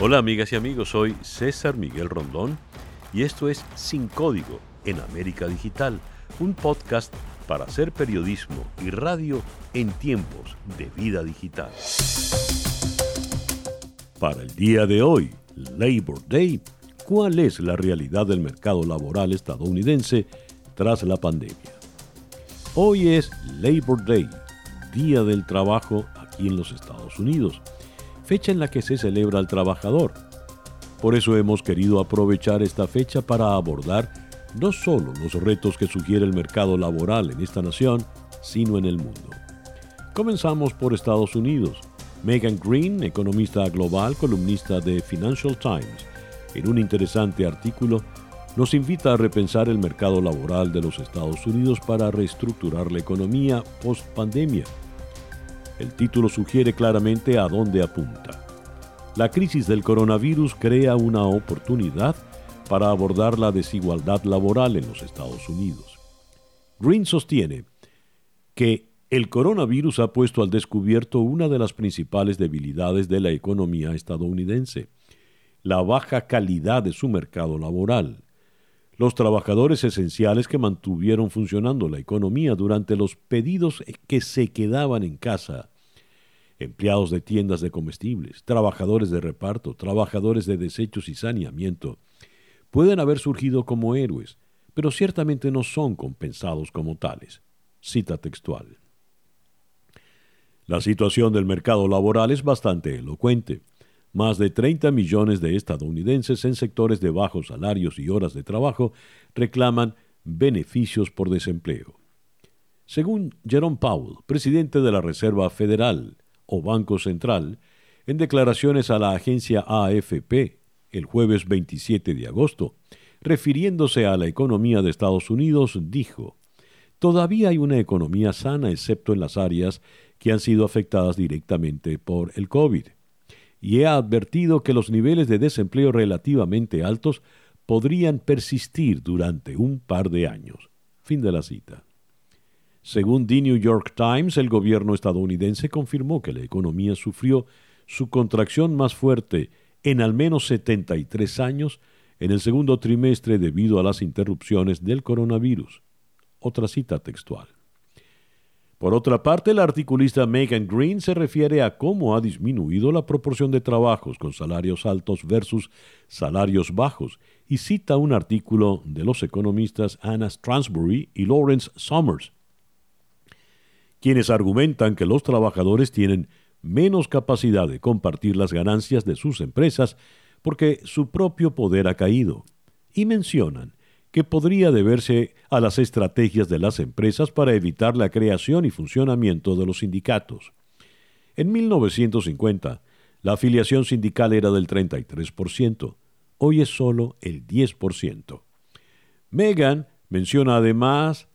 Hola amigas y amigos, soy César Miguel Rondón y esto es Sin Código en América Digital, un podcast para hacer periodismo y radio en tiempos de vida digital. Para el día de hoy, Labor Day, ¿cuál es la realidad del mercado laboral estadounidense tras la pandemia? Hoy es Labor Day, Día del Trabajo aquí en los Estados Unidos fecha en la que se celebra al trabajador. Por eso hemos querido aprovechar esta fecha para abordar no solo los retos que sugiere el mercado laboral en esta nación, sino en el mundo. Comenzamos por Estados Unidos. Megan Green, economista global, columnista de Financial Times, en un interesante artículo, nos invita a repensar el mercado laboral de los Estados Unidos para reestructurar la economía post-pandemia el título sugiere claramente a dónde apunta. La crisis del coronavirus crea una oportunidad para abordar la desigualdad laboral en los Estados Unidos. Green sostiene que el coronavirus ha puesto al descubierto una de las principales debilidades de la economía estadounidense, la baja calidad de su mercado laboral. Los trabajadores esenciales que mantuvieron funcionando la economía durante los pedidos que se quedaban en casa, empleados de tiendas de comestibles, trabajadores de reparto, trabajadores de desechos y saneamiento, pueden haber surgido como héroes, pero ciertamente no son compensados como tales. Cita textual. La situación del mercado laboral es bastante elocuente. Más de 30 millones de estadounidenses en sectores de bajos salarios y horas de trabajo reclaman beneficios por desempleo. Según Jerome Powell, presidente de la Reserva Federal o Banco Central, en declaraciones a la agencia AFP el jueves 27 de agosto, refiriéndose a la economía de Estados Unidos, dijo, Todavía hay una economía sana excepto en las áreas que han sido afectadas directamente por el COVID y he advertido que los niveles de desempleo relativamente altos podrían persistir durante un par de años. Fin de la cita. Según The New York Times, el gobierno estadounidense confirmó que la economía sufrió su contracción más fuerte en al menos 73 años en el segundo trimestre debido a las interrupciones del coronavirus. Otra cita textual. Por otra parte, la articulista Megan Green se refiere a cómo ha disminuido la proporción de trabajos con salarios altos versus salarios bajos y cita un artículo de los economistas Anna Stransbury y Lawrence Summers, quienes argumentan que los trabajadores tienen menos capacidad de compartir las ganancias de sus empresas porque su propio poder ha caído, y mencionan que podría deberse a las estrategias de las empresas para evitar la creación y funcionamiento de los sindicatos. En 1950, la afiliación sindical era del 33%, hoy es solo el 10%. Megan menciona además,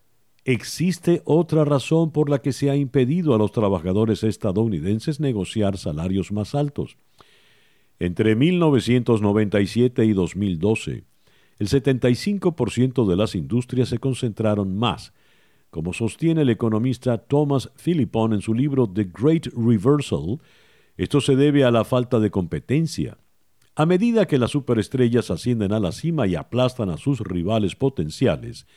existe otra razón por la que se ha impedido a los trabajadores estadounidenses negociar salarios más altos. Entre 1997 y 2012, el 75% de las industrias se concentraron más, como sostiene el economista Thomas Philippon en su libro The Great Reversal, esto se debe a la falta de competencia. A medida que las superestrellas ascienden a la cima y aplastan a sus rivales potenciales,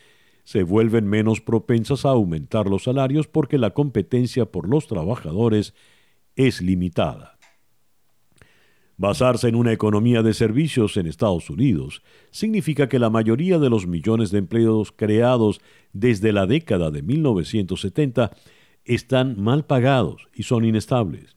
se vuelven menos propensas a aumentar los salarios porque la competencia por los trabajadores es limitada. Basarse en una economía de servicios en Estados Unidos significa que la mayoría de los millones de empleos creados desde la década de 1970 están mal pagados y son inestables.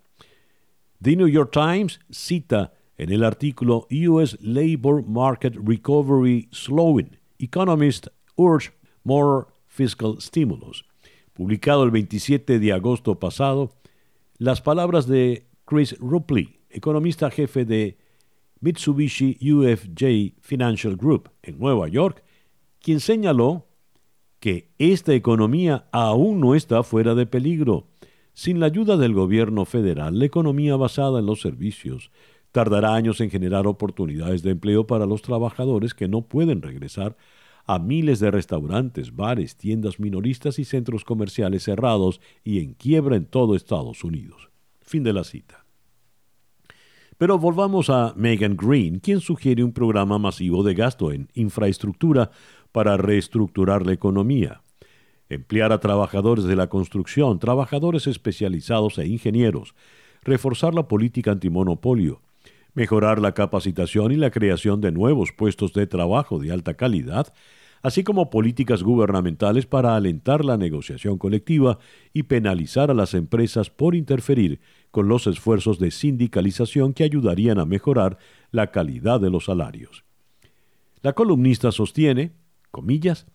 The New York Times cita en el artículo US Labor Market Recovery Slowing, Economist Urge More Fiscal Stimulus, publicado el 27 de agosto pasado, las palabras de Chris Rupley, economista jefe de Mitsubishi UFJ Financial Group en Nueva York, quien señaló que esta economía aún no está fuera de peligro. Sin la ayuda del gobierno federal, la economía basada en los servicios tardará años en generar oportunidades de empleo para los trabajadores que no pueden regresar a miles de restaurantes, bares, tiendas minoristas y centros comerciales cerrados y en quiebra en todo Estados Unidos. Fin de la cita. Pero volvamos a Megan Green, quien sugiere un programa masivo de gasto en infraestructura para reestructurar la economía. Emplear a trabajadores de la construcción, trabajadores especializados e ingenieros, reforzar la política antimonopolio, mejorar la capacitación y la creación de nuevos puestos de trabajo de alta calidad, así como políticas gubernamentales para alentar la negociación colectiva y penalizar a las empresas por interferir con los esfuerzos de sindicalización que ayudarían a mejorar la calidad de los salarios. La columnista sostiene, comillas,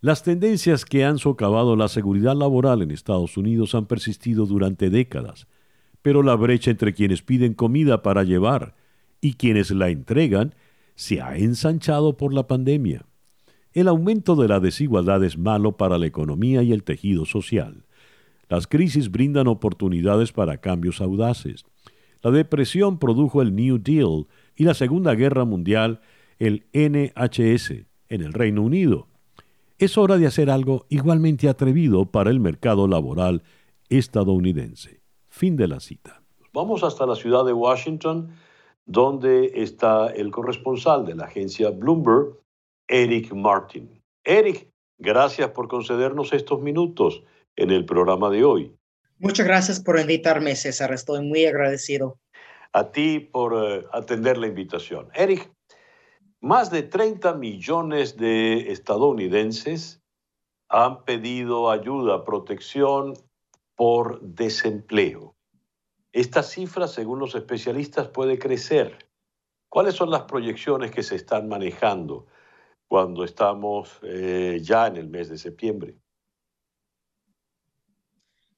las tendencias que han socavado la seguridad laboral en Estados Unidos han persistido durante décadas, pero la brecha entre quienes piden comida para llevar y quienes la entregan se ha ensanchado por la pandemia. El aumento de la desigualdad es malo para la economía y el tejido social. Las crisis brindan oportunidades para cambios audaces. La depresión produjo el New Deal y la Segunda Guerra Mundial el NHS en el Reino Unido. Es hora de hacer algo igualmente atrevido para el mercado laboral estadounidense. Fin de la cita. Vamos hasta la ciudad de Washington, donde está el corresponsal de la agencia Bloomberg, Eric Martin. Eric, gracias por concedernos estos minutos en el programa de hoy. Muchas gracias por invitarme, César. Estoy muy agradecido. A ti por eh, atender la invitación. Eric, más de 30 millones de estadounidenses han pedido ayuda, protección por desempleo. Esta cifra, según los especialistas, puede crecer. ¿Cuáles son las proyecciones que se están manejando? cuando estamos eh, ya en el mes de septiembre.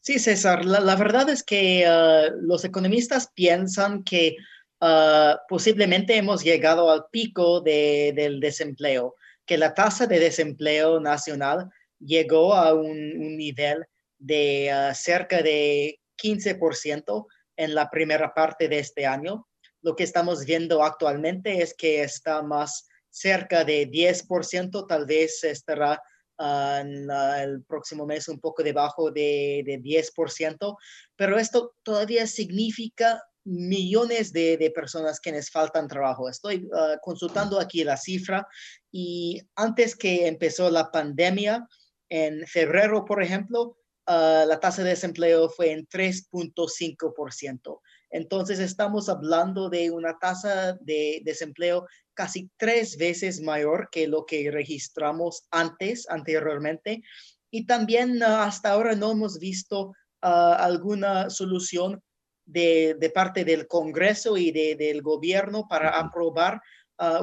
Sí, César, la, verdad es que ah, los economistas piensan que ah, posiblemente hemos llegado al pico del desempleo, que la tasa de desempleo nacional llegó a un, nivel de ah, cerca de 15% en la primera parte de este año. Lo que estamos viendo actualmente es que está más cerca de 10%, tal vez estará ah, en el próximo mes un poco debajo de, de 10%, pero esto todavía significa millones de, de, personas quienes faltan trabajo. Estoy ah, consultando aquí la cifra y antes que empezó la pandemia, en febrero, por ejemplo, ah, la tasa de desempleo fue en 3.5%. Entonces estamos hablando de una tasa de desempleo casi tres veces mayor que lo que registramos antes, anteriormente. Y también ah, hasta ahora no hemos visto ah, alguna solución de, parte del Congreso y del gobierno para aprobar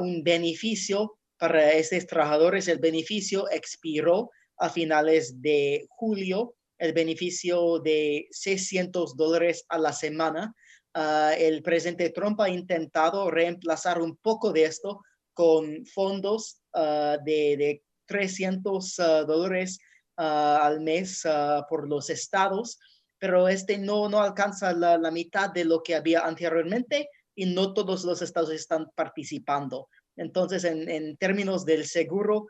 un beneficio para estos trabajadores. El beneficio expiró a finales de julio, el beneficio de 600 dólares a la semana Ah, el presidente Trump ha intentado reemplazar un poco de esto con fondos ah, de, 300 ah, dólares al mes por los estados, pero este no, no alcanza la, mitad de lo que había anteriormente y no todos los estados están participando. Entonces, en, en términos del seguro,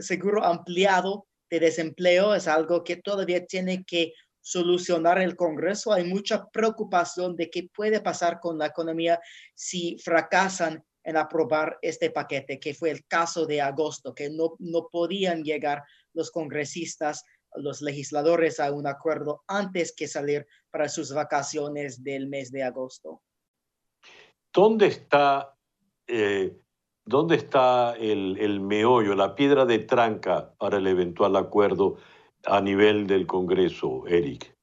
seguro ampliado de desempleo es algo que todavía tiene que solucionar el Congreso. Hay mucha preocupación de qué puede pasar con la economía si fracasan en aprobar este paquete, que fue el caso de agosto, que no, no podían llegar los congresistas, los legisladores a un acuerdo antes que salir para sus vacaciones del mes de agosto. ¿Dónde está, ¿dónde está el, el meollo, la piedra de tranca para el eventual acuerdo? a nivel del Congreso, Eric?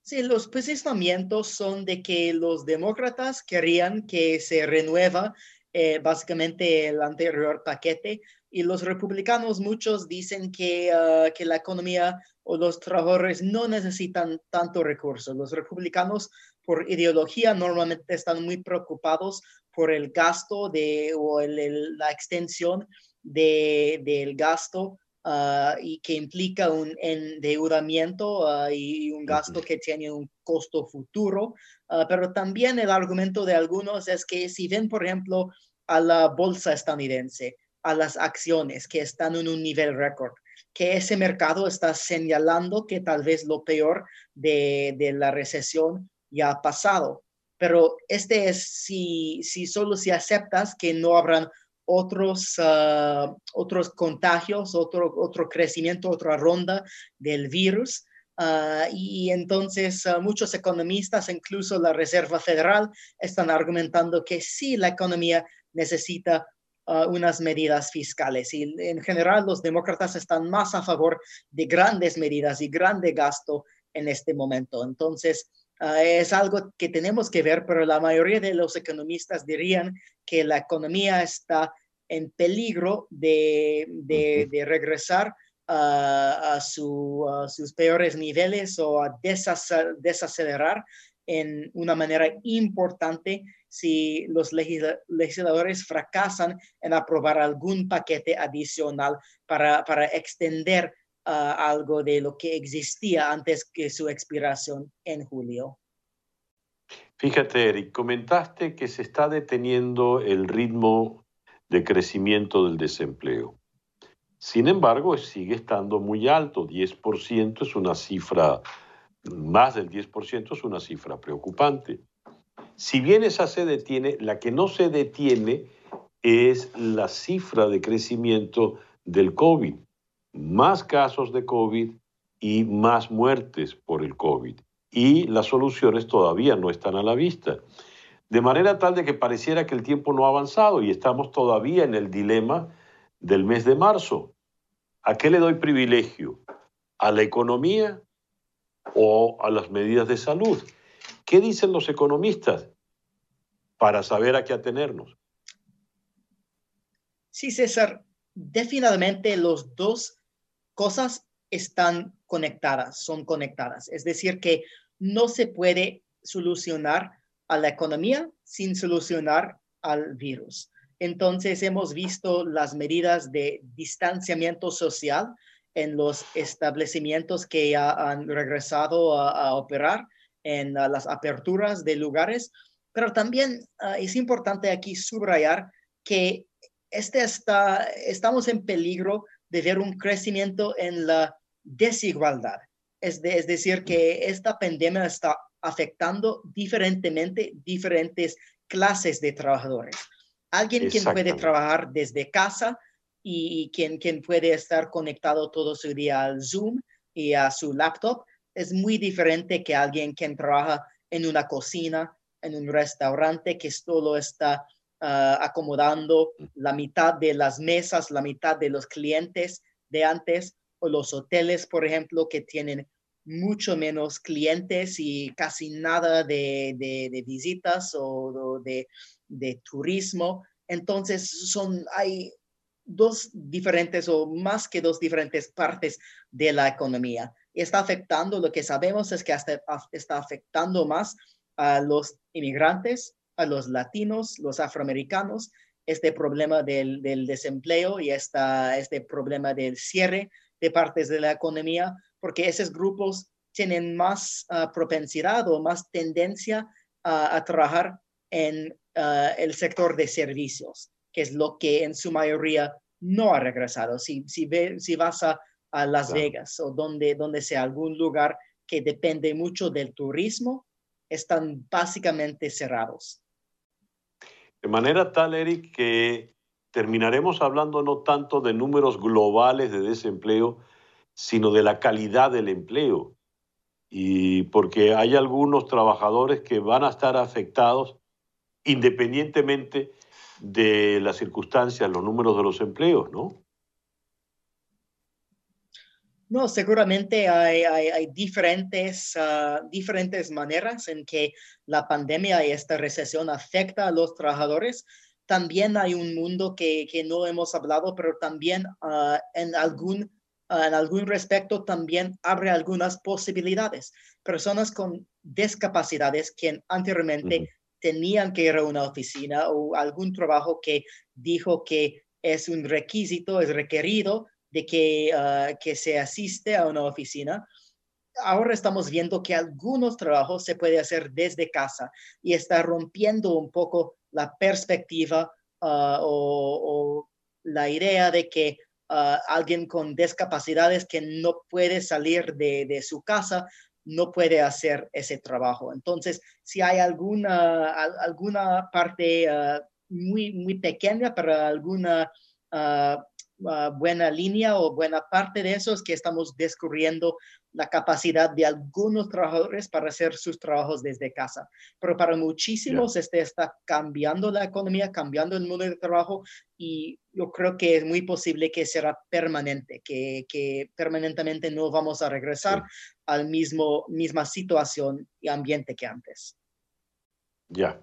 Sí, los posicionamientos son de que los demócratas querían que se renueva eh, básicamente el anterior paquete y los republicanos muchos dicen que, ah, que la economía o los trabajadores no necesitan tanto recursos. Los republicanos por ideología normalmente están muy preocupados por el gasto de, o la extensión de, del gasto Ah, y que implica un endeudamiento uh, y un gasto que tiene un costo futuro. Uh, pero también el argumento de algunos es que si ven, por ejemplo, a la bolsa estadounidense, a las acciones que están en un nivel récord, que ese mercado está señalando que tal vez lo peor de, de la recesión ya ha pasado. Pero este es si, si solo si aceptas que no habrán otros, ah, otros contagios, otro, otro crecimiento, otra ronda del virus. Ah, y entonces ah, muchos economistas, incluso la Reserva Federal, están argumentando que sí, la economía necesita unas medidas fiscales. Y en general los demócratas están más a favor de grandes medidas y grande gasto en este momento. Entonces, es algo que tenemos que ver, pero la mayoría de los economistas dirían que la economía está en peligro de, de, regresar a, sus peores niveles o a desacelerar en una manera importante si los legisladores fracasan en aprobar algún paquete adicional para, para extender algo de lo que existía antes que su expiración en julio. Fíjate, Eric, comentaste que se está deteniendo el ritmo de crecimiento del desempleo. Sin embargo, sigue estando muy alto, 10% es una cifra, más del 10% es una cifra preocupante. Si bien esa se detiene, la que no se detiene es la cifra de crecimiento del COVID más casos de COVID y más muertes por el COVID. Y las soluciones todavía no están a la vista. De manera tal de que pareciera que el tiempo no ha avanzado y estamos todavía en el dilema del mes de marzo. ¿A qué le doy privilegio? ¿A la economía o a las medidas de salud? ¿Qué dicen los economistas para saber a qué atenernos? Sí, César, definitivamente los dos cosas están conectadas, son conectadas. Es decir, que no se puede solucionar a la economía sin solucionar al virus. Entonces hemos visto las medidas de distanciamiento social en los establecimientos que ya han regresado a, operar, en las aperturas de lugares, pero también ah, es importante aquí subrayar que este está, estamos en peligro de ver un crecimiento en la desigualdad. Es, es decir, que esta pandemia está afectando diferentemente diferentes clases de trabajadores. Alguien quien puede trabajar desde casa y, quien, quien puede estar conectado todo su día al Zoom y a su laptop es muy diferente que alguien quien trabaja en una cocina, en un restaurante que solo está Ah, acomodando la mitad de las mesas, la mitad de los clientes de antes, o los hoteles, por ejemplo, que tienen mucho menos clientes y casi nada de, de, visitas o de, de, turismo. Entonces, son, hay dos diferentes o más que dos diferentes partes de la economía. Y está afectando, lo que sabemos es que hasta, está afectando más a los inmigrantes, a los latinos, los afroamericanos, este problema del, desempleo y esta, este problema del cierre de partes de la economía, porque esos grupos tienen más ah, propensidad o más tendencia a trabajar en ah, el sector de servicios, que es lo que en su mayoría no ha regresado. Si, si, si vas a, Las Vegas o donde, donde sea algún lugar que depende mucho del turismo, están básicamente cerrados. De manera tal, Eric, que terminaremos hablando no tanto de números globales de desempleo, sino de la calidad del empleo. Y porque hay algunos trabajadores que van a estar afectados independientemente de las circunstancias, los números de los empleos, ¿no? No, seguramente hay, diferentes, ah, diferentes maneras en que la pandemia y esta recesión afecta a los trabajadores. También hay un mundo que, no hemos hablado, pero también ah, en, algún, ah, en algún respecto también abre algunas posibilidades. Personas con discapacidades que anteriormente tenían que ir a una oficina o algún trabajo que dijo que es un requisito, es requerido, de que, ah, que se asiste a una oficina, ahora estamos viendo que algunos trabajos se puede hacer desde casa y está rompiendo un poco la perspectiva ah, o, la idea de que ah, alguien con discapacidades que no puede salir de, su casa no puede hacer ese trabajo. Entonces, si hay alguna, alguna parte muy, muy pequeña para alguna buena línea o buena parte de eso es que estamos descubriendo la capacidad de algunos trabajadores para hacer sus trabajos desde casa. Pero para muchísimos este está cambiando la economía, cambiando el mundo de trabajo y yo creo que es muy posible que será permanente, que, que permanentemente no vamos a regresar al mismo misma situación y ambiente que antes. Ya,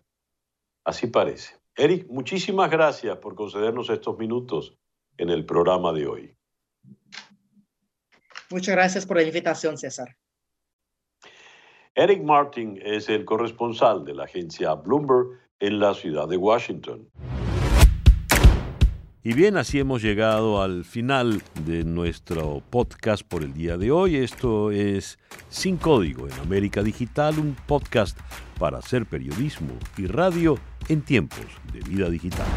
así parece. Eric, muchísimas gracias por concedernos estos minutos en el programa de hoy. Muchas gracias por la invitación, César. Eric Martin es el corresponsal de la agencia Bloomberg en la ciudad de Washington. Y bien, así hemos llegado al final de nuestro podcast por el día de hoy. Esto es Sin Código en América Digital, un podcast para hacer periodismo y radio en tiempos de vida digital.